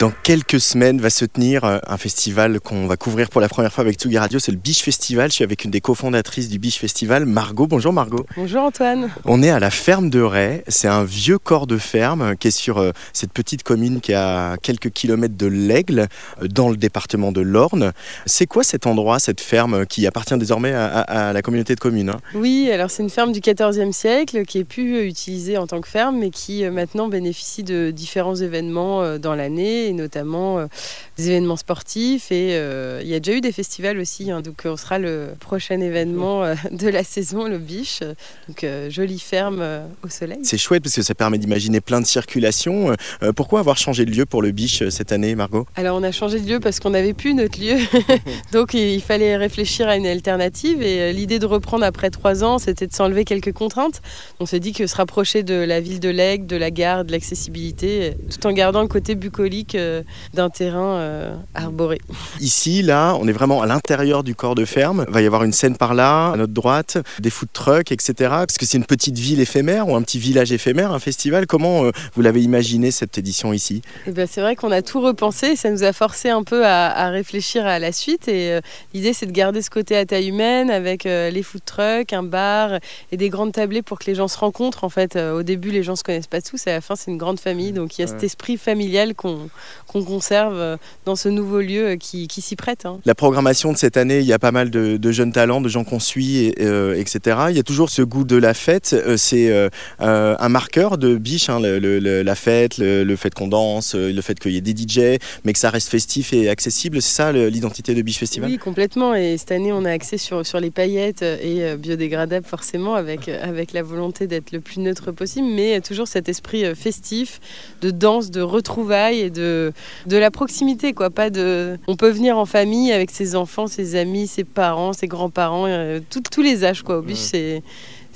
Dans quelques semaines va se tenir euh, un festival qu'on va couvrir pour la première fois avec Tsugi Radio, c'est le Biche Festival. Je suis avec une des cofondatrices du Biche Festival, Margot. Bonjour Margot. Bonjour Antoine. On est à la ferme de Ray. C'est un vieux corps de ferme qui est sur euh, cette petite commune qui est à quelques kilomètres de l'Aigle, euh, dans le département de l'Orne. C'est quoi cet endroit, cette ferme qui appartient désormais à, à- à la communauté de communes hein? Oui, alors c'est une ferme du XIVe siècle qui est plus utilisée en tant que ferme, mais qui maintenant bénéficie de différents événements dans l'année, et notamment euh, des événements sportifs. Et euh, il y a déjà eu des festivals aussi, hein, donc euh, on sera le prochain événement de la saison, le Biche. Donc jolie ferme au soleil. C'est chouette parce que ça permet d'imaginer plein de circulations. Pourquoi avoir changé de lieu pour le Biche cette année, Margot? Alors on a changé de lieu parce qu'on n'avait plus notre lieu, donc il fallait réfléchir à une alternative. Et l'idée de reprendre après trois ans, c'était de s'enlever quelques contraintes. On s'est dit que se rapprocher de la ville de l'Aigle, de la gare, de l'accessibilité, tout en gardant le côté bucolique d'un terrain euh, arboré. Ici, là, on est vraiment à l'intérieur du corps de ferme. Il va y avoir une scène par là, à notre droite, des food trucks, etc. Parce que c'est une petite ville éphémère ou un petit village éphémère, un festival. Comment euh, vous l'avez imaginé cette édition ici? Et ben, c'est vrai qu'on a tout repensé, ça nous a forcé un peu à, à réfléchir à la suite. Et euh, l'idée, c'est de garder ce côté à taille humaine avec euh, les food trucks, un bar et des grandes tablées pour que les gens se rencontrent. En fait, Euh, au début, les gens se connaissent pas tous, et à la fin, c'est une grande famille. Donc il y a cet esprit familial qu'on qu'on conserve euh, dans ce nouveau lieu euh, qui, qui s'y prête. hein. La programmation de cette année, il y a pas mal de, de jeunes talents, de gens qu'on suit, et, euh, etc. Il y a toujours ce goût de la fête. C'est euh, un marqueur de biche, hein, le- le- le- la fête, le, le fait qu'on danse, le fait qu'il y ait des DJ, mais que ça reste festif et accessible. C'est ça l'identité de Biche Festival? Oui, complètement. Et cette année, on a axé sur, sur les paillettes et biodégradables, forcément, avec, avec la volonté d'être le plus neutre possible, mais toujours cet esprit festif, de danse, de retrouvailles et de, de la proximité. Quoi. Pas de... On peut venir en famille avec ses enfants, ses amis, ses parents, ses grands-parents, euh, tout- tous les âges. Quoi. Au Biche, c'est.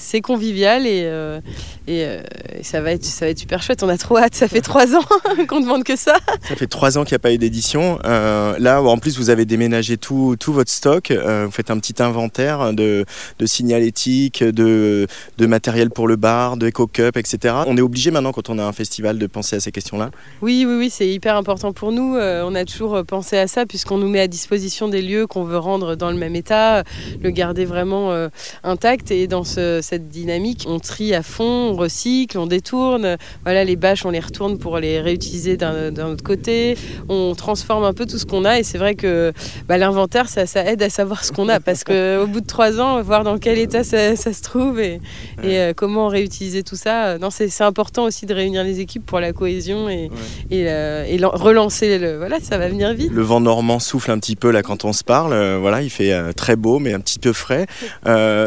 C'est convivial et, euh, et, euh, et ça, va être, ça va être super chouette. On a trop hâte. Ça fait trois ans qu'on demande que ça. Ça fait trois ans qu'il n'y a pas eu d'édition. Euh, là, en plus, vous avez déménagé tout, tout votre stock. Euh, vous faites un petit inventaire de, de signalétique, de, de matériel pour le bar, de éco-cup, etc. On est obligé maintenant, quand on a un festival, de penser à ces questions-là. Oui, oui, oui, c'est hyper important pour nous. On a toujours pensé à ça puisqu'on nous met à disposition des lieux qu'on veut rendre dans le même état, le garder vraiment intact. Et dans ce- cette dynamique, on trie à fond, on recycle, on détourne. Voilà, les bâches, on les retourne pour les réutiliser d'un autre côté. On transforme un peu tout ce qu'on a. Et c'est vrai que bah, l'inventaire, ça, ça aide à savoir ce qu'on a parce qu'au bout de trois ans, voir dans quel état ça, ça se trouve et, et, euh, comment réutiliser tout ça. euh, Non, c'est important aussi de réunir les équipes pour la cohésion et, et, euh, et relancer le. Voilà, ça va venir vite. Le vent normand souffle un petit peu là quand on se parle. Euh, voilà, il fait très beau, mais un petit peu frais.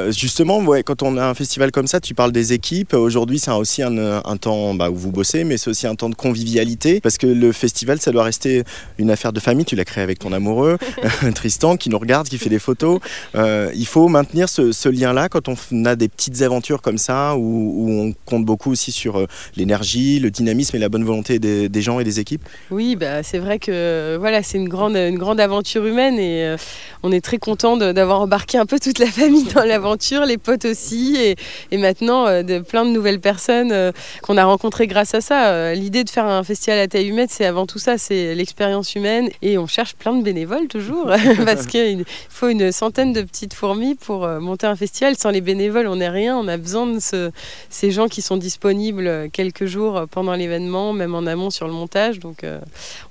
Justement, ouais, quand on a un festival comme ça, tu parles des équipes. Aujourd'hui, c'est aussi un, un temps bah, où vous bossez, mais c'est aussi un temps de convivialité parce que le festival, ça doit rester une affaire de famille. Tu l'as créé avec ton amoureux, Tristan, qui nous regarde, qui fait des photos. Euh, il faut maintenir ce, ce lien-là quand on a des petites aventures comme ça, où, où on compte beaucoup aussi sur euh, l'énergie, le dynamisme et la bonne volonté des, des gens et des équipes. Oui, bah, c'est vrai que voilà, c'est une grande, une grande aventure humaine et euh, on est très content d'avoir embarqué un peu toute la famille dans l'aventure, les potes aussi, et, et maintenant euh, de plein de nouvelles personnes euh, qu'on a rencontrées grâce à ça. Euh, L'idée de faire un festival à taille humaine, c'est avant tout ça, c'est l'expérience humaine et on cherche plein de bénévoles toujours parce qu'il faut une centaine de petites fourmis pour euh, monter un festival. Sans les bénévoles, on n'est rien. On a besoin de ce- ces gens qui sont disponibles quelques jours pendant l'événement, même en amont sur le montage. Donc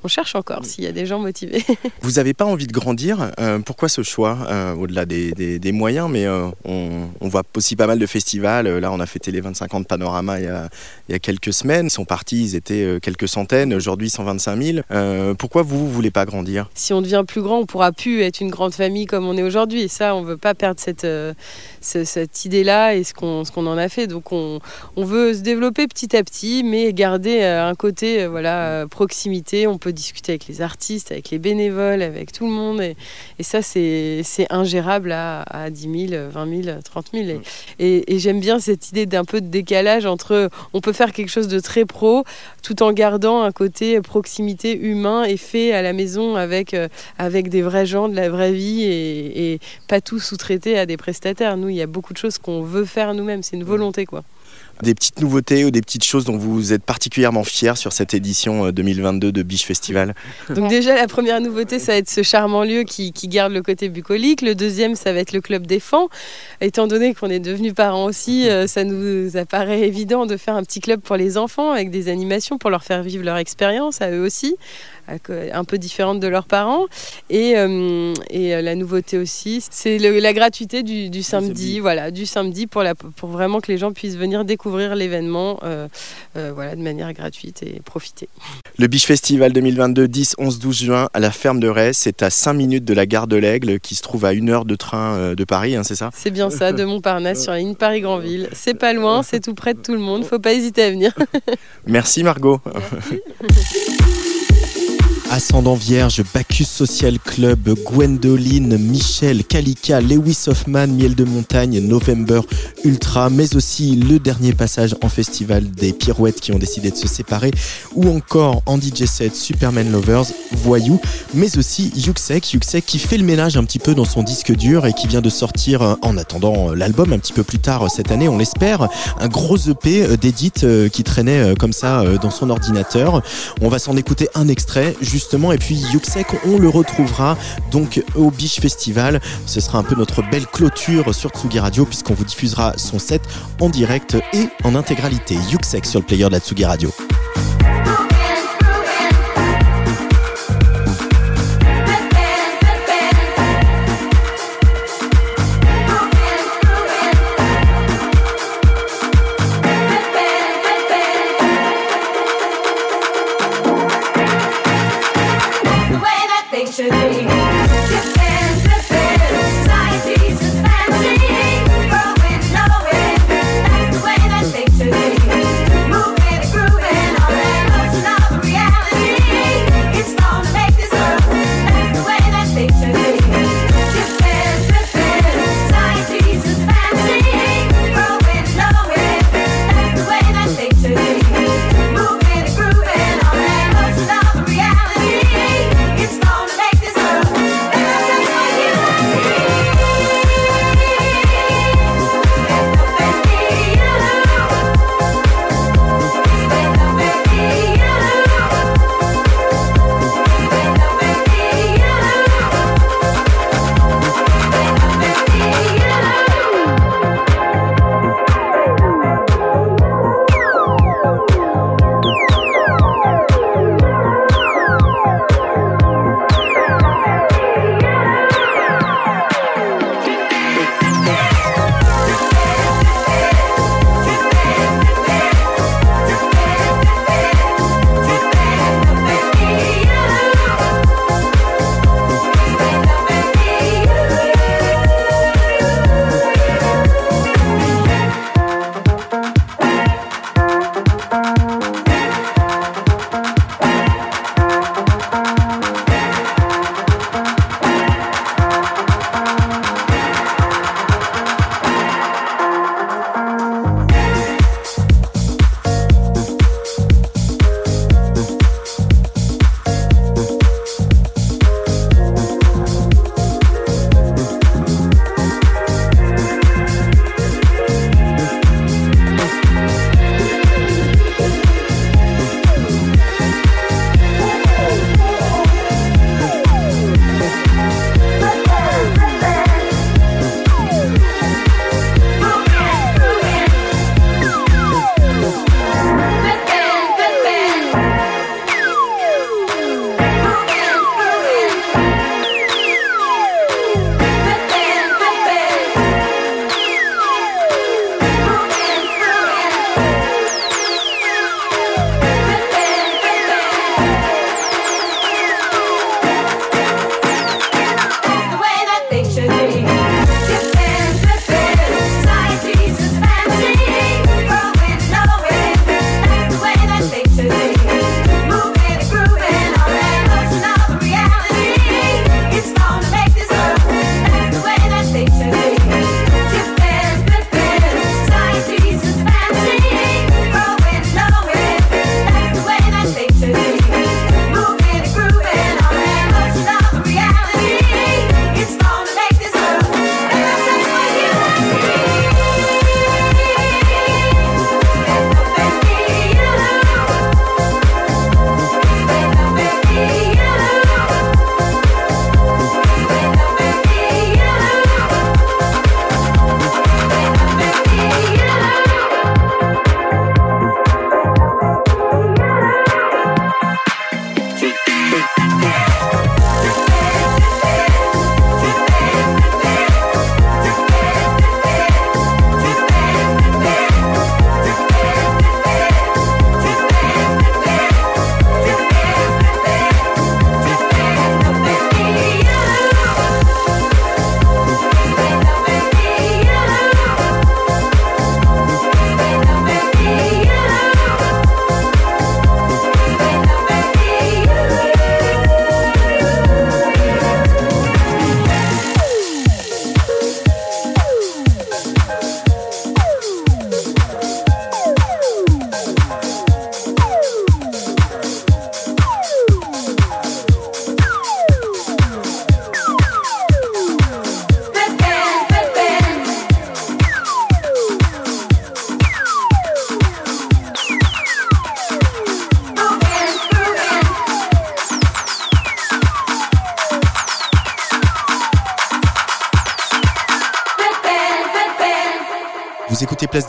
on cherche encore s'il y a des gens motivés. Vous n'avez pas envie de grandir Pourquoi ce choix Au-delà des, des- des moyens, mais on, on voit aussi pas mal de festivals. Là, on a fêté les 25 ans Panorama il y a, il y a quelques semaines. Ils sont partis, ils étaient euh, quelques centaines. Aujourd'hui, 125 000. Euh, pourquoi vous ne voulez pas grandir? Si on devient plus grand, on pourra plus être une grande famille comme on est aujourd'hui. Et ça, on veut pas perdre cette, euh, ce- cette idée-là et ce qu'on qu'on en a fait. Donc on, on veut se développer petit à petit, mais garder un côté voilà proximité. On peut discuter avec les artistes, avec les bénévoles, avec tout le monde. Et, et ça, c'est ingérable à, à 10 000, 20 000, 30 000. Et, Et, j'aime bien cette idée d'un peu de décalage entre on peut faire quelque chose de très pro tout en gardant un côté proximité humain et fait à la maison avec, euh, avec des vrais gens de la vraie vie et, et pas tout sous-traité à des prestataires. Nous, il y a beaucoup de choses qu'on veut faire nous-mêmes. C'est une volonté, quoi des petites nouveautés ou des petites choses dont vous êtes particulièrement fiers sur cette édition 2022 euh, de Biche Festival Donc déjà la première nouveauté ça va être ce charmant lieu qui, garde le côté bucolique. Le deuxième ça va être le club des fans. Étant donné qu'on est devenus parents aussi, euh, ça nous apparaît évident de faire un petit club pour les enfants avec des animations pour leur faire vivre leur expérience à eux aussi un peu différente de leurs parents. Et, euh, et la nouveauté aussi, c'est la gratuité du, samedi, voilà, du samedi pour, la, pour vraiment que les gens puissent venir découvrir l'événement euh, euh, voilà, de manière gratuite et profiter. Le Biche Festival 2022, 10, 11, 12 juin à la ferme de Retz. C'est à 5 minutes de la gare de l'Aigle qui se trouve à une heure de train euh, de Paris, hein, c'est ça? C'est bien ça, de Montparnasse sur la ligne Paris-Grandville. C'est pas loin, c'est tout près de tout le monde. Faut pas hésiter à venir. Merci Margot. Ascendant Vierge, Bacchus Social Club, Gwendoline, Michel, Kalika, Lewis Hoffman, Miel de Montagne, November Ultra, mais aussi le dernier passage en festival des pirouettes qui ont décidé de se séparer, ou encore en DJ set Superman Lovers, Voyou, mais aussi Yuxek, Yuxek qui fait le ménage un petit peu dans son disque dur et qui vient de sortir, euh, en attendant euh, l'album un petit peu plus tard euh, cette année, on l'espère, un gros EP d'édite qui traînait comme ça dans son ordinateur. On va s'en écouter un extrait, Et puis Yuxek, on le retrouvera donc au Biche Festival. Ce sera un peu notre belle clôture sur Tsugi Radio puisqu'on vous diffusera son set en direct et en intégralité. Yuxek sur le player de la Tsugi Radio.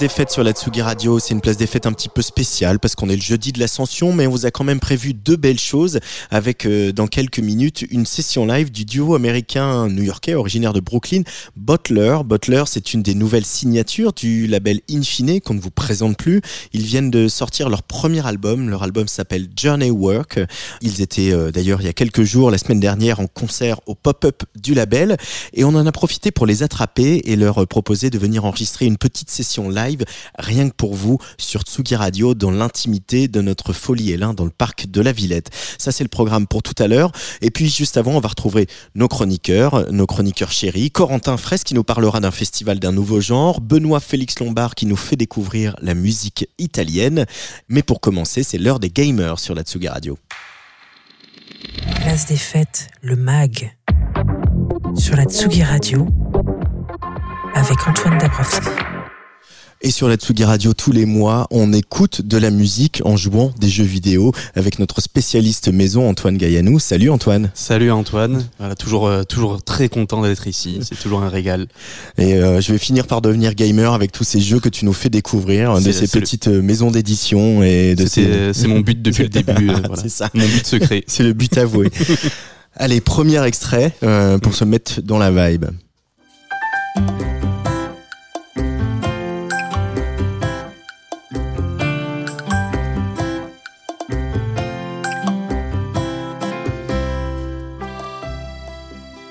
Des Fêtes sur la Tsugi Radio. C'est une place des fêtes un petit peu spéciale parce qu'on est le jeudi de l'Ascension, mais on vous a quand même prévu deux belles choses avec euh, dans quelques minutes une session live du duo américain new-yorkais originaire de Brooklyn, Butler. Butler, c'est une des nouvelles signatures du label Infine qu'on ne vous présente plus. Ils viennent de sortir leur premier album. Leur album s'appelle Journey Work. Ils étaient euh, d'ailleurs il y a quelques jours, la semaine dernière, en concert au pop-up du label et on en a profité pour les attraper et leur proposer de venir enregistrer une petite session live rien que pour vous sur Tsugi Radio dans l'intimité de notre folie Hélin dans le parc de la Villette. Ça c'est le programme pour tout à l'heure. Et puis juste avant, on va retrouver nos chroniqueurs, nos chroniqueurs chéris, Corentin Fraisse qui nous parlera d'un festival d'un nouveau genre, Benoît Félix Lombard qui nous fait découvrir la musique italienne. Mais pour commencer, c'est l'heure des gamers sur la Tsugi Radio. Place des fêtes, le MAG sur la Tsugi Radio avec Antoine Dabrowski. Et sur la Tsugi Radio, tous les mois, on écoute de la musique en jouant des jeux vidéo avec notre spécialiste maison Antoine Gaillanou. Salut Antoine. Salut Antoine. Voilà, toujours, euh, toujours très content d'être ici. C'est toujours un régal. Et euh, je vais finir par devenir gamer avec tous ces jeux que tu nous fais découvrir, de ces petites le... maisons d'édition et de ces... C'est mon but depuis le début. Euh, voilà. C'est ça. Mon but secret. C'est le but avoué. Allez, premier extrait euh, pour se mettre dans la vibe.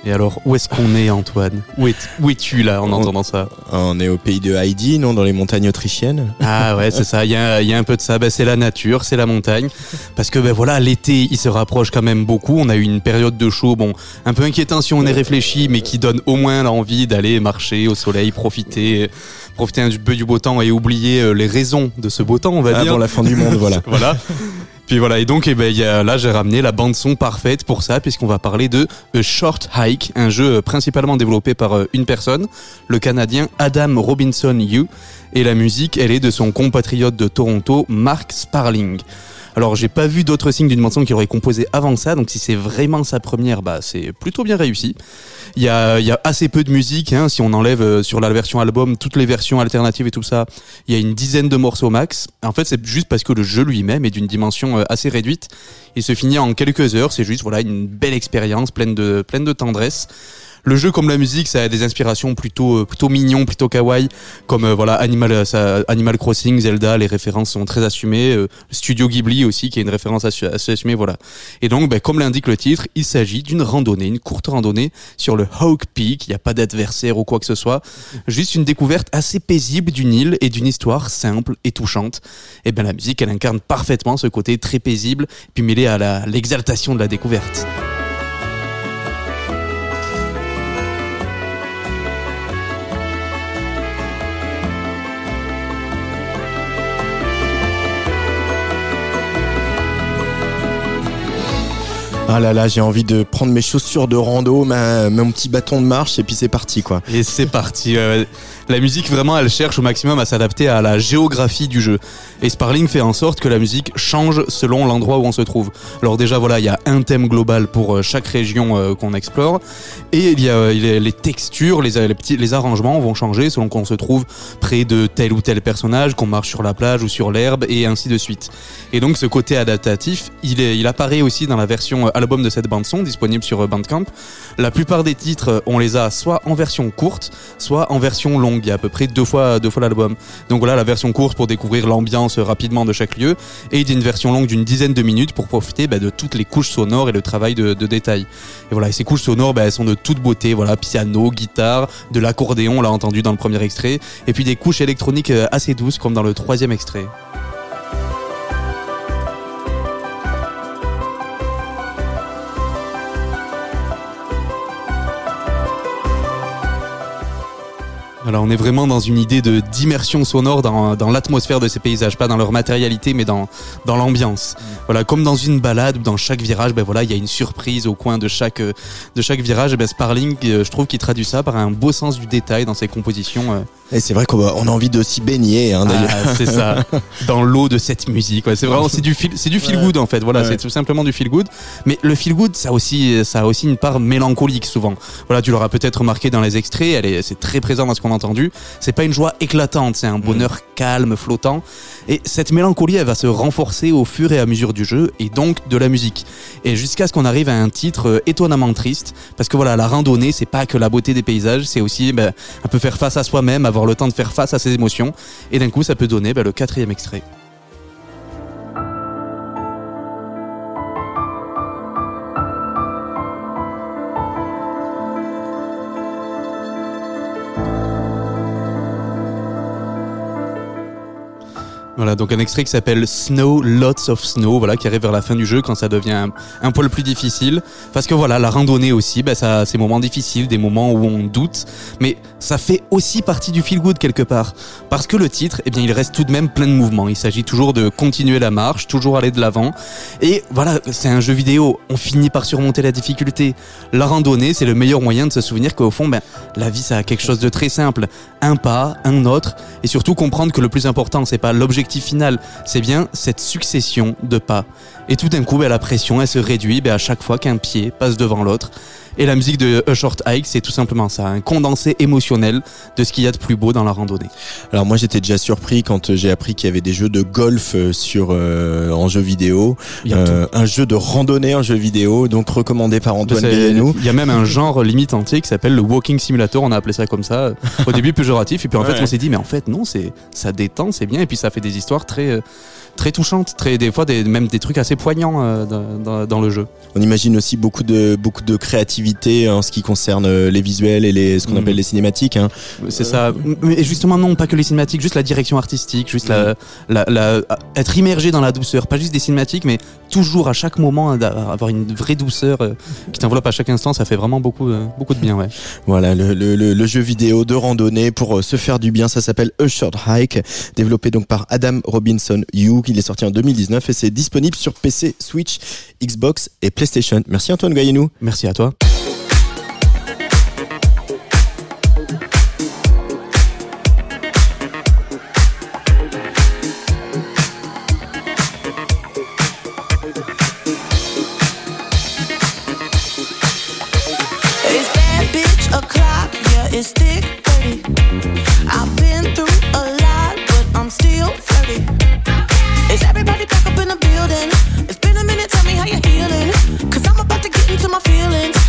Et alors, où est-ce qu'on est, Antoine? Où es- où es-tu là en entendant ça? On est au pays de Heidi, non Dans les montagnes autrichiennes Ah ouais, c'est ça. Il y a, il y a un peu de ça. Ben, c'est la nature, c'est la montagne. Parce que ben voilà, l'été, il se rapproche quand même beaucoup. On a eu une période de chaud, bon, un peu inquiétant si on est réfléchi, mais qui donne au moins l'envie d'aller marcher au soleil, profiter, profiter un peu du beau temps et oublier euh, les raisons de ce beau temps, on va dire. Avant la fin du monde, voilà. voilà. Puis voilà, et donc eh ben, y a, là j'ai ramené la bande son parfaite pour ça, puisqu'on va parler de A Short Hike, un jeu euh, principalement développé par euh, une personne, le Canadien Adam Robinson Yu, et la musique, elle est de son compatriote de Toronto, Mark Sparling. Alors j'ai pas vu d'autres signes d'une son qu'il aurait composé avant ça, donc si c'est vraiment sa première, bah c'est plutôt bien réussi. Il y a, assez peu de musique, hein, si on enlève euh, sur la version album toutes les versions alternatives et tout ça, il y a une dizaine de morceaux max. En fait c'est juste parce que le jeu lui-même est d'une dimension euh, assez réduite. Il se finit en quelques heures, c'est juste voilà une belle expérience pleine de tendresse. Le jeu comme la musique, ça a des inspirations plutôt euh, plutôt mignons, plutôt kawaii, comme euh, voilà Animal euh, ça, Animal Crossing, Zelda, les références sont très assumées. euh, Studio Ghibli aussi, qui est une référence assez assumée, voilà. Et donc, ben, comme l'indique le titre, il s'agit d'une randonnée, une courte randonnée sur le Hawk Peak. Il n'y a pas d'adversaire ou quoi que ce soit, juste une découverte assez paisible d'une île et d'une histoire simple et touchante. Et ben la musique, elle incarne parfaitement ce côté très paisible, puis mêlé à l'exaltation de la découverte. Ah là là, j'ai envie de prendre mes chaussures de rando, ma, mon petit bâton de marche, et puis c'est parti, quoi. Et c'est parti. La musique, vraiment, elle cherche au maximum à s'adapter à la géographie du jeu. Et Sparling fait en sorte que la musique change selon l'endroit où on se trouve. Alors déjà, voilà, il y a un thème global pour euh, chaque région euh, qu'on explore. Et il y a euh, les textures, les, petits, les arrangements vont changer selon qu'on se trouve près de tel ou tel personnage, qu'on marche sur la plage ou sur l'herbe, et ainsi de suite. Et donc, ce côté adaptatif, il, apparaît aussi dans la version album de cette bande-son, disponible sur Bandcamp. La plupart des titres, on les a soit en version courte, soit en version longue. Il y a à peu près deux fois, deux fois l'album. Donc voilà, la version courte pour découvrir l'ambiance rapidement de chaque lieu, et une version longue d'une dizaine de minutes pour profiter bah, de toutes les couches sonores et le travail de, détail. Et voilà, ces couches sonores, bah, elles sont de toute beauté. Voilà, piano, guitare, de l'accordéon, on l'a entendu dans le premier extrait, et puis des couches électroniques euh, assez douces comme dans le troisième extrait. Voilà, on est vraiment dans une idée de d'immersion sonore dans, dans l'atmosphère de ces paysages, pas dans leur matérialité, mais dans dans l'ambiance. Voilà, comme dans une balade où dans chaque virage, ben voilà, il y a une surprise au coin de chaque de chaque virage. Et ben Sparling, euh, je trouve qu'il traduit ça par un beau sens du détail dans ses compositions. euh. Et c'est vrai qu'on a envie de s'y baigner, hein, d'ailleurs. Ah, c'est ça, dans l'eau de cette musique. ouais. C'est vraiment c'est du feel, c'est du feel good en fait. Voilà, Ouais. c'est tout simplement du feel good. Mais le feel good, ça aussi ça a aussi une part mélancolique souvent. Voilà, tu l'auras peut-être remarqué dans les extraits. Elle est c'est très présent dans ce qu'on entend entendu, c'est pas une joie éclatante, c'est un bonheur calme, flottant. Et cette mélancolie, elle va se renforcer au fur et à mesure du jeu et donc de la musique. Et jusqu'à ce qu'on arrive à un titre euh, étonnamment triste, parce que voilà, la randonnée, c'est pas que la beauté des paysages, c'est aussi ben, un peu faire face à soi-même, avoir le temps de faire face à ses émotions. Et d'un coup, ça peut donner ben, le quatrième extrait. Voilà, donc un extrait qui s'appelle Snow, Lots of Snow, voilà, qui arrive vers la fin du jeu quand ça devient un, un poil plus difficile. Parce que voilà, la randonnée aussi, bah, ça, ces moments difficiles, des moments où on doute, mais ça fait aussi partie du feel good quelque part. Parce que le titre, eh bien, il reste tout de même plein de mouvements. Il s'agit toujours de continuer la marche, toujours aller de l'avant. Et voilà, c'est un jeu vidéo. On finit par surmonter la difficulté. La randonnée, c'est le meilleur moyen de se souvenir qu'au fond, ben, la vie, ça a quelque chose de très simple. Un pas, un autre, et surtout comprendre que le plus important, c'est pas l'objectif final, c'est bien cette succession de pas. Et tout d'un coup, ben, la pression, elle se réduit ben, à chaque fois qu'un pied passe devant l'autre. Et la musique de A Short Hike, c'est tout simplement ça, un condensé émotionnel de ce qu'il y a de plus beau dans la randonnée. Alors moi j'étais déjà surpris quand j'ai appris qu'il y avait des jeux de golf euh, sur euh, en jeu vidéo, euh, un jeu de randonnée en jeu vidéo, donc recommandé par Antoine Guérenou. Il y a même un genre limite entier qui s'appelle le walking simulator, on a appelé ça comme ça. Au début péjoratif, et puis en fait on s'est dit mais en fait non, c'est ça détend, c'est bien, et puis ça fait des histoires très très touchantes, très des fois des, même des trucs assez poignants euh, dans, dans, le jeu. On imagine aussi beaucoup de beaucoup de créativité en ce qui concerne euh, les visuels et les ce qu'on mm. appelle les cinématiques. Hein. C'est ça. Mais justement non, pas que les cinématiques, juste la direction artistique, juste la, la, la, être immergé dans la douceur, pas juste des cinématiques, mais toujours à chaque moment avoir une vraie douceur euh, qui t'enveloppe à chaque instant, ça fait vraiment beaucoup beaucoup de bien. Ouais. Voilà le, le, le, jeu vidéo de randonnée pour se faire du bien, ça s'appelle A Short Hike, développé donc par Adam Robinson You il est sorti en 2019 et c'est disponible sur PC, Switch, Xbox et PlayStation. Merci Antoine Gaillenou. Merci à toi. Is everybody back up in the building? It's been a minute, tell me how you're healing. Cause I'm about to get into my feelings.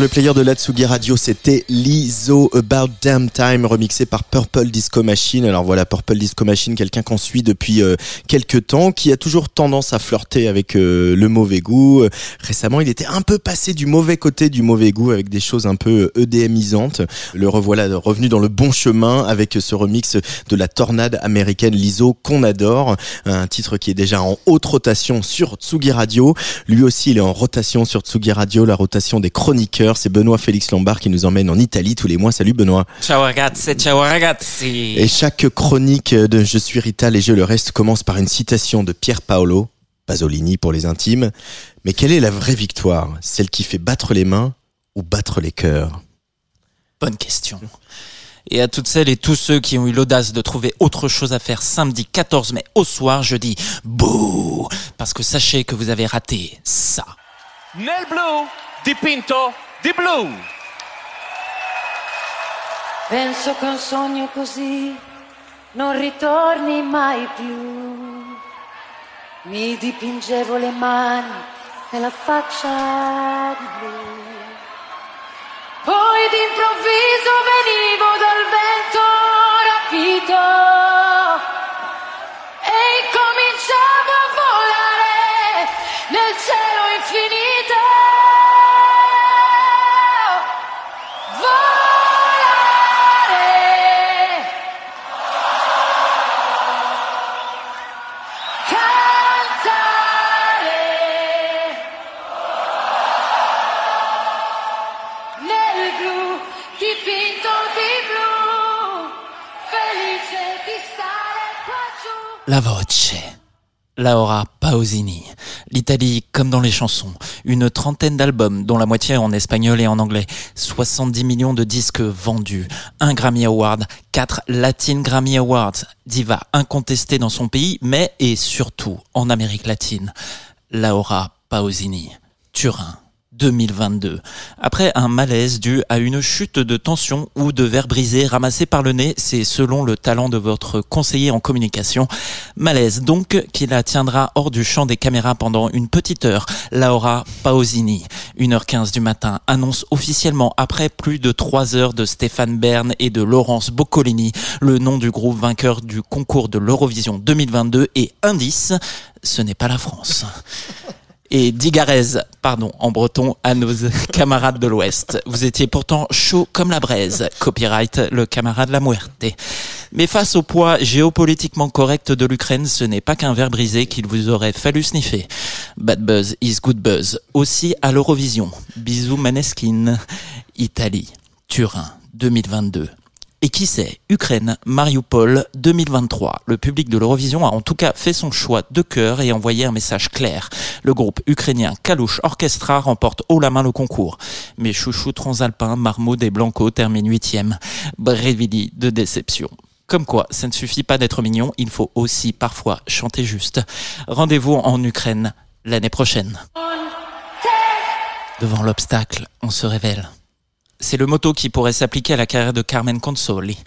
Le player de l'Atsugi Radio, c'était Lizo About Damn Time, remixé par Purple Disco Machine. Alors voilà, Purple Disco Machine, quelqu'un qu'on suit depuis euh, quelques temps, qui a toujours tendance à flirter avec euh, le mauvais goût. Euh, récemment, il était un peu passé du mauvais côté du mauvais goût, avec des choses un peu EDMisantes. Le revoilà revenu dans le bon chemin avec ce remix de la tornade américaine Lizo qu'on adore. Un titre qui est déjà en haute rotation sur Tsugi Radio. Lui aussi, il est en rotation sur Tsugi Radio, la rotation des chroniqueurs. C'est Benoît Félix Lombard qui nous emmène en Italie tous les mois. Salut Benoît. Ciao ragazzi, ciao ragazzi. Et chaque chronique de Je suis Rital et je le reste commence par une citation de Pier Paolo, Pasolini pour les intimes. Mais quelle est la vraie victoire? Celle qui fait battre les mains ou battre les cœurs? Bonne question. Et à toutes celles et tous ceux qui ont eu l'audace de trouver autre chose à faire samedi 14 mai au soir, je dis bouh Parce que sachez que vous avez raté ça. Nel blu dipinto di blu. Penso che un sogno così non ritorni mai più. Mi dipingevo le mani e la faccia di blu. Poi d'improvviso venivo dal vento rapito La voce. Laura Pausini. L'Italie comme dans les chansons. Une trentaine d'albums, dont la moitié en espagnol et en anglais. 70 millions de disques vendus. Un Grammy Award. Quatre Latin Grammy Awards. Diva incontestée dans son pays, mais et surtout en Amérique latine. Laura Pausini. Turin. 2022. Après un malaise dû à une chute de tension ou de verre brisé ramassé par le nez, c'est selon le talent de votre conseiller en communication. Malaise donc qui la tiendra hors du champ des caméras pendant une petite heure. Laura Pausini, 1h15 du matin, annonce officiellement après plus de 3 heures de Stéphane Bern et de Laurence Boccolini le nom du groupe vainqueur du concours de l'Eurovision 2022 et indice, ce n'est pas la France et Digarez, pardon, en breton, à nos camarades de l'Ouest. Vous étiez pourtant chaud comme la braise. Copyright, le camarade La Muerte. Mais face au poids géopolitiquement correct de l'Ukraine, ce n'est pas qu'un verre brisé qu'il vous aurait fallu sniffer. Bad buzz is good buzz. Aussi à l'Eurovision. Bisous Maneskin. Italie. Turin. 2022. Et qui sait, Ukraine, Mariupol 2023. Le public de l'Eurovision a en tout cas fait son choix de cœur et envoyé un message clair. Le groupe ukrainien Kalush Orchestra remporte haut la main le concours. Mais chouchou transalpin Marmaud et Blanco termine huitième. Brevidi de déception. Comme quoi, ça ne suffit pas d'être mignon, il faut aussi parfois chanter juste. Rendez-vous en Ukraine l'année prochaine. Devant l'obstacle, on se révèle. C'est le motto qui pourrait s'appliquer à la carrière de Carmen Consoli.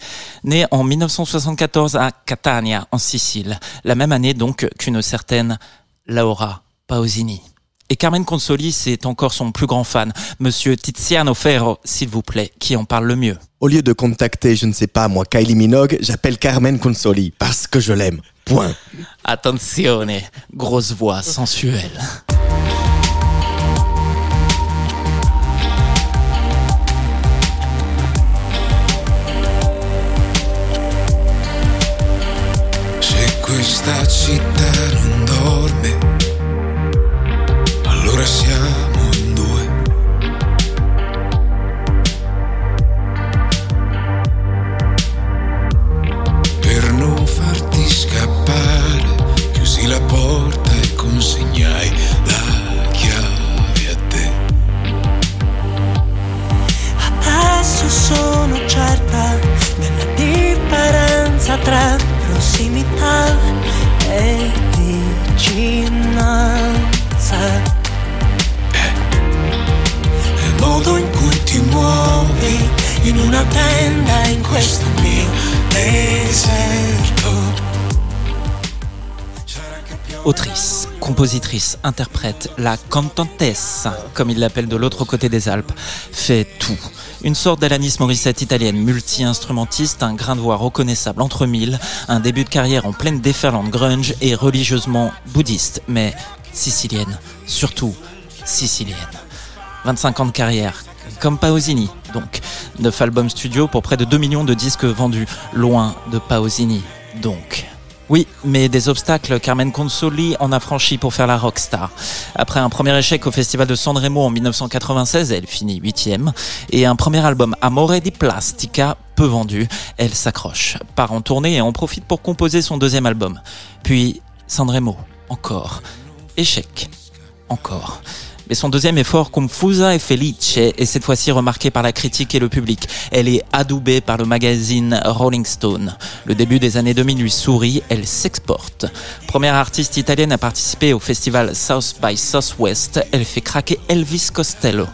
Née en 1974 à Catania, en Sicile, la même année donc qu'une certaine Laura Pausini. Et Carmen Consoli, c'est encore son plus grand fan, Monsieur Tiziano Ferro, s'il vous plaît, qui en parle le mieux. Au lieu de contacter, je ne sais pas, moi, Kylie Minogue, j'appelle Carmen Consoli parce que je l'aime. Point. Attenzione, grosse voix sensuelle. Questa città non dorme, allora siamo compositrice, interprète, la cantantessa, comme il l'appelle de l'autre côté des Alpes, fait tout. Une sorte d'Alanis Morissette italienne, multi-instrumentiste, un grain de voix reconnaissable entre mille, un début de carrière en pleine déferlante grunge et religieusement bouddhiste, mais sicilienne, surtout sicilienne. 25 ans de carrière, comme Pausini, donc. 9 albums studio pour près de 2 millions de disques vendus, loin de Pausini, donc. Oui, mais des obstacles, Carmen Consoli en a franchi pour faire la rockstar. Après un premier échec au festival de Sanremo en 1996, elle finit huitième, et un premier album Amore di Plastica peu vendu, elle s'accroche, part en tournée et en profite pour composer son deuxième album. Puis Sanremo, encore. Échec, encore. Mais son deuxième effort, Confusa et Felice, est cette fois-ci remarqué par la critique et le public. Elle est adoubée par le magazine Rolling Stone. Le début des années 2000 lui sourit, elle s'exporte. Première artiste italienne à participer au festival South by Southwest, elle fait craquer Elvis Costello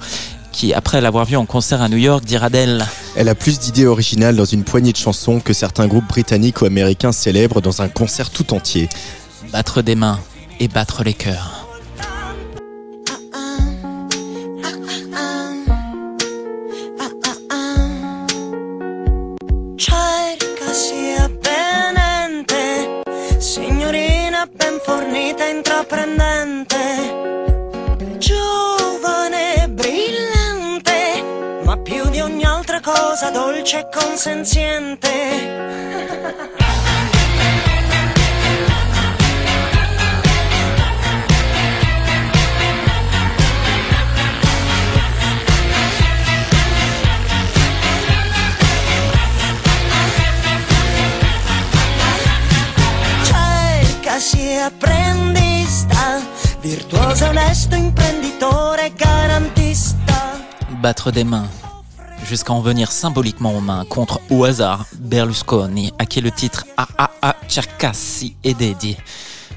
qui, après l'avoir vu en concert à New York, dira d'elle Elle a plus d'idées originales dans une poignée de chansons que certains groupes britanniques ou américains célèbres dans un concert tout entier. battre des mains et battre les cœurs. Cosa dolce e consenziente. Sia apprendista, virtuosa, onesto, imprenditore garantista. Battre des mains, jusqu'à en venir symboliquement aux mains contre, au hasard, Berlusconi, à qui le titre AAA Cercassi est dédié.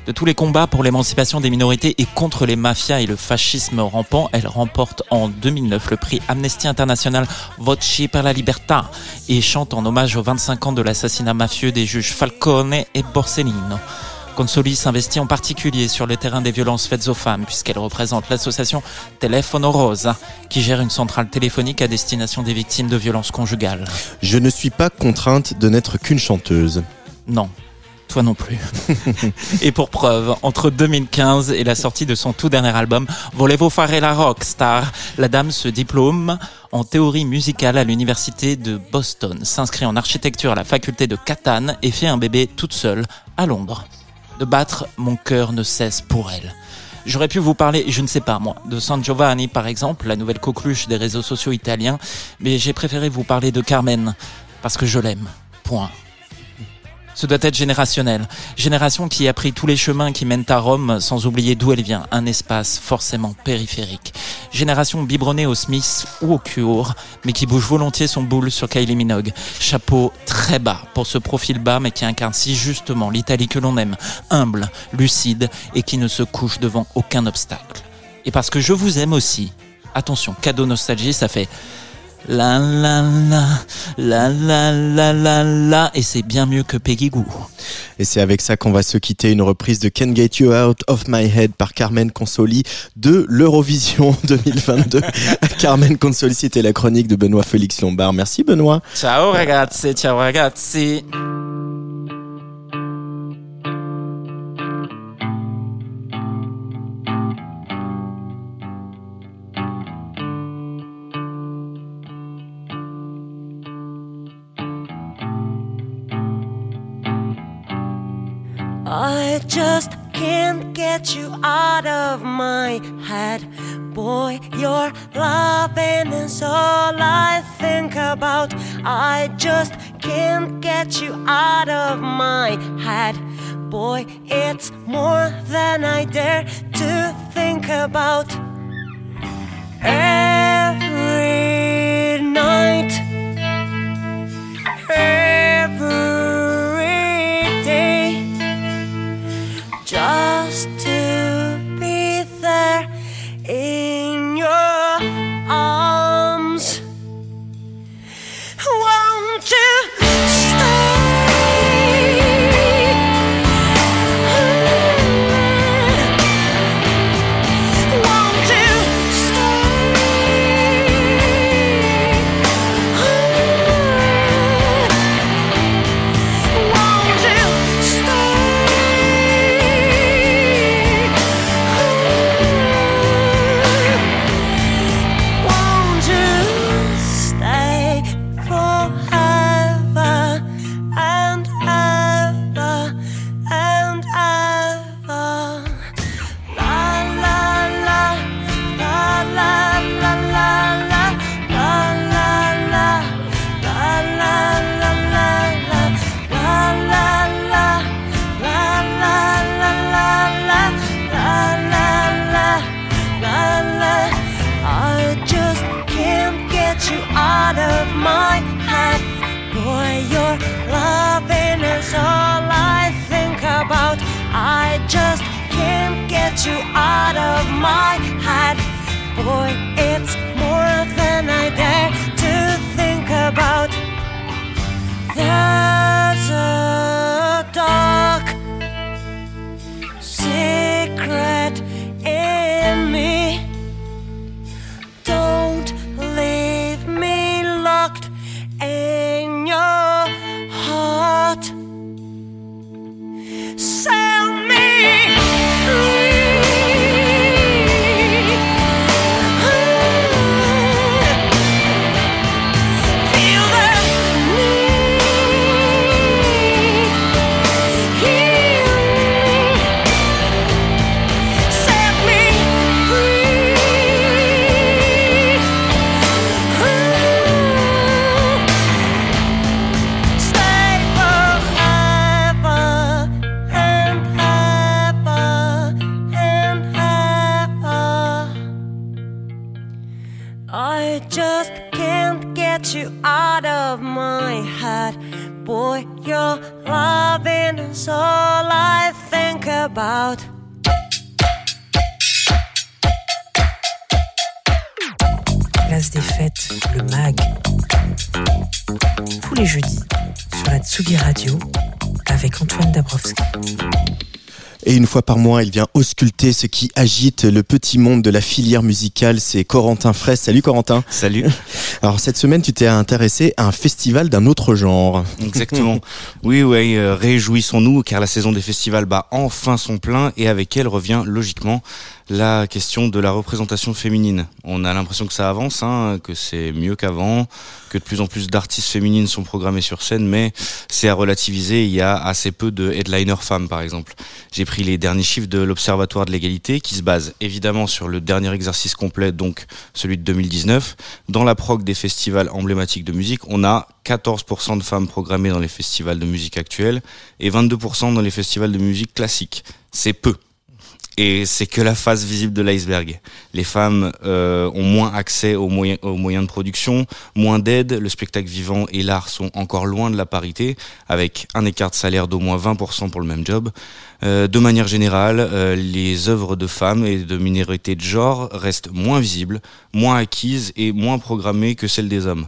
De tous les combats pour l'émancipation des minorités et contre les mafias et le fascisme rampant, elle remporte en 2009 le prix Amnesty International Voci per la Libertà et chante en hommage aux 25 ans de l'assassinat mafieux des juges Falcone et Borsellino. Consoli s'investit en particulier sur le terrain des violences faites aux femmes puisqu'elle représente l'association Telefono Rosa qui gère une centrale téléphonique à destination des victimes de violences conjugales. Je ne suis pas contrainte de n'être qu'une chanteuse. Non, toi non plus. et pour preuve, entre 2015 et la sortie de son tout dernier album, Volevo fare la rockstar, la dame se diplôme en théorie musicale à l'université de Boston, s'inscrit en architecture à la faculté de Catane et fait un bébé toute seule à Londres. De battre, mon cœur ne cesse pour elle. J'aurais pu vous parler, je ne sais pas moi, de San Giovanni par exemple, la nouvelle coqueluche des réseaux sociaux italiens, mais j'ai préféré vous parler de Carmen, parce que je l'aime. Point. Ce doit être générationnel. Génération qui a pris tous les chemins qui mènent à Rome sans oublier d'où elle vient, un espace forcément périphérique. Génération biberonnée au Smith ou au Cure, mais qui bouge volontiers son boule sur Kylie Minogue. Chapeau très bas pour ce profil bas, mais qui incarne si justement l'Italie que l'on aime, humble, lucide et qui ne se couche devant aucun obstacle. Et parce que je vous aime aussi, attention, cadeau nostalgie, ça fait la la la, la la la la la, et c'est bien mieux que Peggy Goo. Et c'est avec ça qu'on va se quitter, une reprise de Can Get You Out of My Head par Carmen Consoli de l'Eurovision 2022. Carmen Consoli, c'était la chronique de Benoît Félix Lombard. Merci Benoît. Ciao ragazzi, ciao ragazzi. Just can't get you out of my head. Boy, your loving is all I think about. I just can't get you out of my head. Boy, it's more than I dare to think about. Every night, fois par mois, il vient ausculter ce qui agite le petit monde de la filière musicale. C'est Corentin Fraisse. Salut Corentin. Salut. Alors cette semaine, tu t'es intéressé à un festival d'un autre genre. Exactement. Oui, oui, euh, réjouissons-nous car la saison des festivals bat enfin son plein et avec elle revient logiquement la question de la représentation féminine. On a l'impression que ça avance, hein, que c'est mieux qu'avant, que de plus en plus d'artistes féminines sont programmées sur scène, mais c'est à relativiser. Il y a assez peu de headliners femmes, par exemple. J'ai pris les derniers chiffres de l'Observatoire de l'égalité, qui se base évidemment sur le dernier exercice complet, donc celui de 2019. Dans la prog des festivals emblématiques de musique, on a 14% de femmes programmées dans les festivals de musique actuels et 22% dans les festivals de musique classique. C'est peu. Et c'est que la face visible de l'iceberg. Les femmes euh, ont moins accès aux moyens, aux moyens de production, moins d'aide, le spectacle vivant et l'art sont encore loin de la parité, avec un écart de salaire d'au moins 20% pour le même job. Euh, de manière générale, euh, les œuvres de femmes et de minorités de genre restent moins visibles, moins acquises et moins programmées que celles des hommes.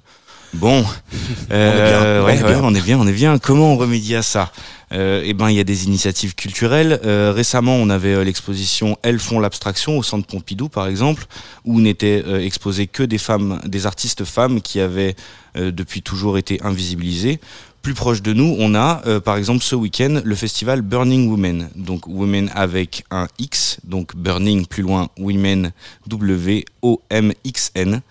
Bon, euh, on est ouais, bien. ouais, on est bien, on est bien. Comment on remédie à ça? euh, Eh ben, il y a des initiatives culturelles. Euh, récemment, on avait euh, l'exposition Elles font l'abstraction au Centre Pompidou, par exemple, où n'étaient euh, exposées que des femmes, des artistes femmes qui avaient euh, depuis toujours été invisibilisées. Plus proche de nous, on a euh, par exemple ce week-end le festival Burning Women, donc Women avec un X, donc Burning plus loin Women W O M X N.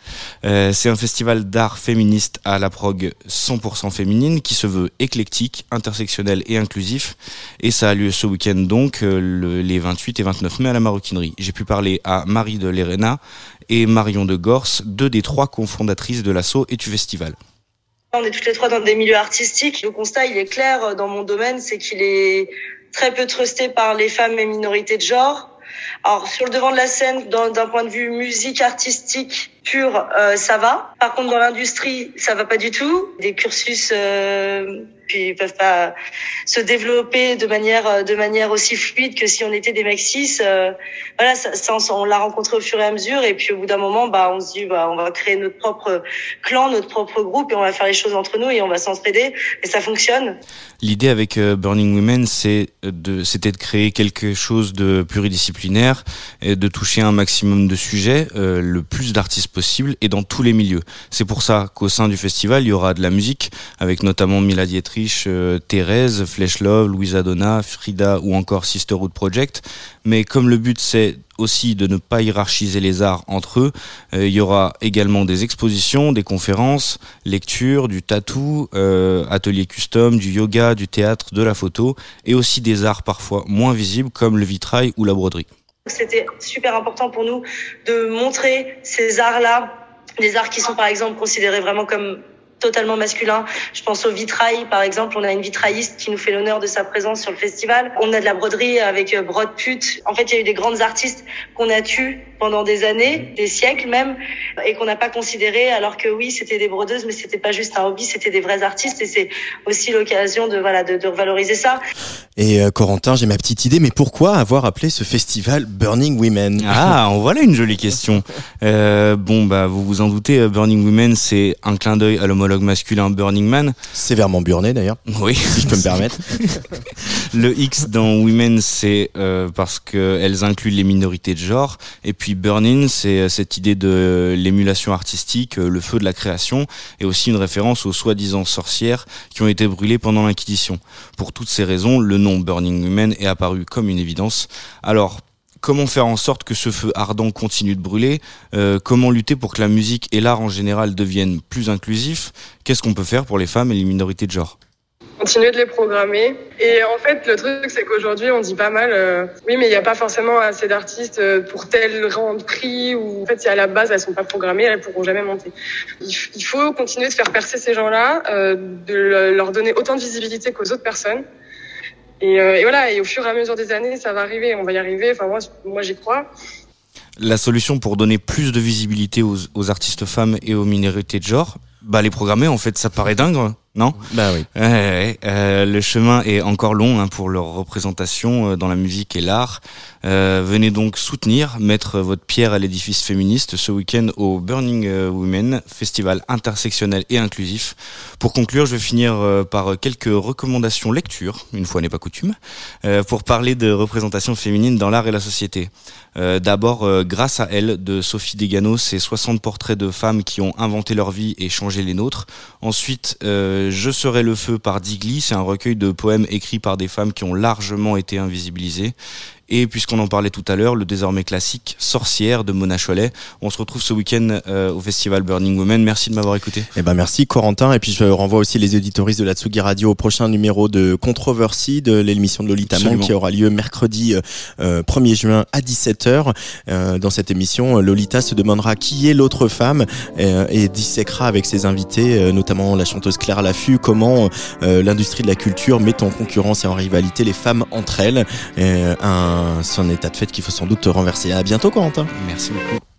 Euh, c'est un festival d'art féministe à la prog 100% féminine qui se veut éclectique, intersectionnel et inclusif. Et ça a lieu ce week-end donc euh, le- les 28 et 29 mai à la Maroquinerie. J'ai pu parler à Marie de Lerena et Marion de Gorse, deux des trois cofondatrices de l'assaut et du festival. On est toutes les trois dans des milieux artistiques. Le constat, il est clair euh, dans mon domaine, c'est qu'il est très peu trusté par les femmes et minorités de genre. Alors sur le devant de la scène, d'un point de vue musique artistique pure, euh, ça va. Par contre, dans l'industrie, ça va pas du tout. Des cursus, euh, puis peuvent pas se développer de manière euh, de manière aussi fluide que si on était des cis. Euh, voilà, ça, ça, on, on l'a rencontré au fur et à mesure, et puis au bout d'un moment, bah on se dit, bah on va créer notre propre clan, notre propre groupe, et on va faire les choses entre nous, et on va s'entraider, et ça fonctionne. L'idée avec euh, Burning Women, c'est de, c'était de créer quelque chose de pluridisciplinaire et de toucher un maximum de sujets, euh, le plus d'artistes possible et dans tous les milieux. C'est pour ça qu'au sein du festival, il y aura de la musique avec notamment Mila Dietrich, euh, Thérèse, Flesh Love, Louisa Donna, Frida ou encore Sisterhood Project. Mais comme le but c'est aussi de ne pas hiérarchiser les arts entre eux, euh, il y aura également des expositions, des conférences, lectures, du tatou, euh, ateliers custom, du yoga, du théâtre, de la photo et aussi des arts parfois moins visibles comme le vitrail ou la broderie. C'était super important pour nous de montrer ces arts-là, des arts qui sont par exemple considérés vraiment comme totalement masculins. Je pense au vitrail, par exemple. On a une vitrailliste qui nous fait l'honneur de sa présence sur le festival. On a de la broderie avec euh, Brode Pute. En fait, il y a eu des grandes artistes qu'on a tues pendant des années, des siècles même, et qu'on n'a pas considéré, alors que oui, c'était des brodeuses, mais c'était pas juste un hobby, c'était des vrais artistes, et c'est aussi l'occasion de voilà de, de revaloriser ça. Et euh, Corentin, j'ai ma petite idée, mais pourquoi avoir appelé ce festival Burning Women? Ah, en voilà une jolie question. Euh, bon, bah, vous vous en doutez, euh, Burning Women, c'est un clin d'œil à l'homologue masculin Burning Man. Sévèrement burné d'ailleurs, Oui. si je peux me permettre. Le X dans Women, c'est euh, parce qu'elles incluent les minorités de genre. Et puis Burning, c'est euh, cette idée de l'émulation artistique, euh, le feu de la création, et aussi une référence aux soi-disant sorcières qui ont été brûlées pendant l'Inquisition. Pour toutes ces raisons, le nom Burning Women est apparu comme une évidence. Alors, Comment faire en sorte que ce feu ardent continue de brûler? Euh, Comment lutter pour que la musique et l'art en général deviennent plus inclusifs? Qu'est-ce qu'on peut faire pour les femmes et les minorités de genre? Continuer de les programmer. Et en fait, le truc, c'est qu'aujourd'hui, on dit pas mal, euh, oui, mais il n'y a pas forcément assez d'artistes euh, pour tel rang de prix, ou en fait, si à la base, elles sont pas programmées, elles pourront jamais monter. Il, faut continuer de faire percer ces gens-là, euh, de le- leur donner autant de visibilité qu'aux autres personnes. Et, voilà, et au fur et à mesure des années, ça va arriver, on va y arriver. Enfin, moi, moi j'y crois. La solution pour donner plus de visibilité aux, aux artistes femmes et aux minorités de genre, bah les programmer en fait, ça paraît dingue. Non Bah oui. Ouais, ouais, euh, le chemin est encore long hein, pour leur représentation euh, dans la musique et l'art. Euh, venez donc soutenir, mettre votre pierre à l'édifice féministe ce week-end au Burning Women, festival intersectionnel et inclusif. Pour conclure, je vais finir par quelques recommandations lecture, une fois n'est pas coutume, euh, pour parler de représentation féminine dans l'art et la société. D'abord, grâce à elle, de Sophie Degano, c'est 60 portraits de femmes qui ont inventé leur vie et changé les nôtres. Ensuite, euh, Je serai le feu par Digli, c'est un recueil de poèmes écrits par des femmes qui ont largement été invisibilisées. Et puisqu'on en parlait tout à l'heure, le désormais classique Sorcière de Mona Cholet. On se retrouve ce week-end euh, au festival Burning Women. Merci de m'avoir écouté. Eh ben merci Corentin et puis je renvoie aussi les éditoristes de la Tsugi Radio au prochain numéro de Controversy de l'émission de Lolita Absolument. qui aura lieu mercredi euh, 1er juin à 17h. Euh, dans cette émission, Lolita se demandera qui est l'autre femme euh, et dissèquera avec ses invités, euh, notamment la chanteuse Claire Laffut, comment euh, l'industrie de la culture met en concurrence et en rivalité les femmes entre elles. Euh, c'est un état de fait qu'il faut sans doute renverser. À bientôt Corentin. Merci beaucoup.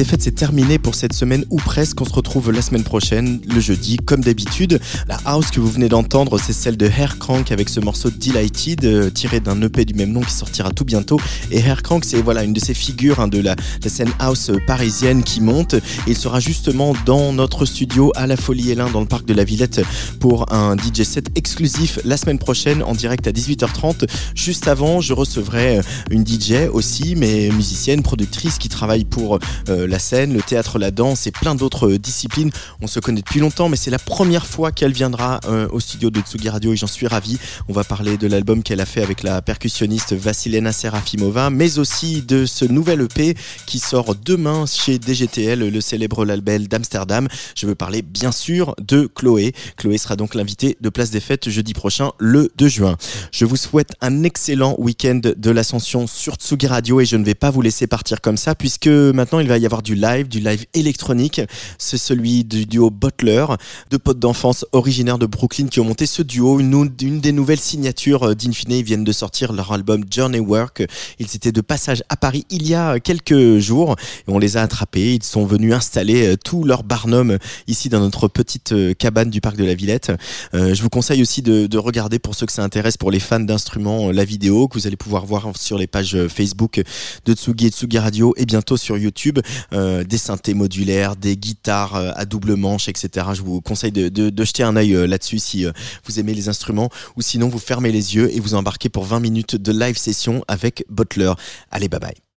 Des Fêtes, c'est terminé pour cette semaine ou presque. On se retrouve la semaine prochaine, le jeudi, comme d'habitude. La house que vous venez d'entendre, c'est celle de Hair avec ce morceau Delighted, euh, tiré d'un EP du même nom qui sortira tout bientôt. Et Hair c'est voilà une de ces figures hein, de la, scène house parisienne qui monte. Il sera justement dans notre studio à la Folie Hélin, dans le parc de la Villette, pour un DJ set exclusif la semaine prochaine en direct à 18h30. Juste avant, je recevrai euh, une DJ aussi, mais musicienne, productrice qui travaille pour euh, la scène, le théâtre, la danse et plein d'autres euh, disciplines. On se connaît depuis longtemps, mais c'est la première fois qu'elle viendra euh, au studio de Tsugi Radio et j'en suis ravi. On va parler de l'album qu'elle a fait avec la percussionniste Vassilena Serafimova, mais aussi de ce nouvel EP qui sort demain chez DGTL, le célèbre label d'Amsterdam. Je veux parler bien sûr de Chloé. Chloé sera donc l'invitée de Place des Fêtes jeudi prochain, le 2 juin. Je vous souhaite un excellent week-end de l'ascension sur Tsugi Radio et je ne vais pas vous laisser partir comme ça puisque maintenant il va y avoir du live, du live électronique. C'est celui du duo Butler, deux potes d'enfance originaires de Brooklyn qui ont monté ce duo, une, des nouvelles signatures euh, d'Infine. Ils viennent de sortir leur album Journey Work. Ils étaient de passage à Paris il y a quelques jours et on les a attrapés. Ils sont venus installer euh, tout leur barnum ici dans notre petite euh, cabane du parc de la Villette. Euh, je vous conseille aussi de, de regarder pour ceux que ça intéresse, pour les fans d'instruments, euh, la vidéo que vous allez pouvoir voir sur les pages euh, Facebook de Tsugi et Tsugi Radio et bientôt sur YouTube. Euh, des synthés modulaires, des guitares euh, à double manche, etc. Je vous conseille de, de- de jeter un œil euh, là-dessus si vous aimez les instruments ou sinon vous fermez les yeux et vous embarquez pour 20 minutes de live session avec Butler. Allez, bye bye.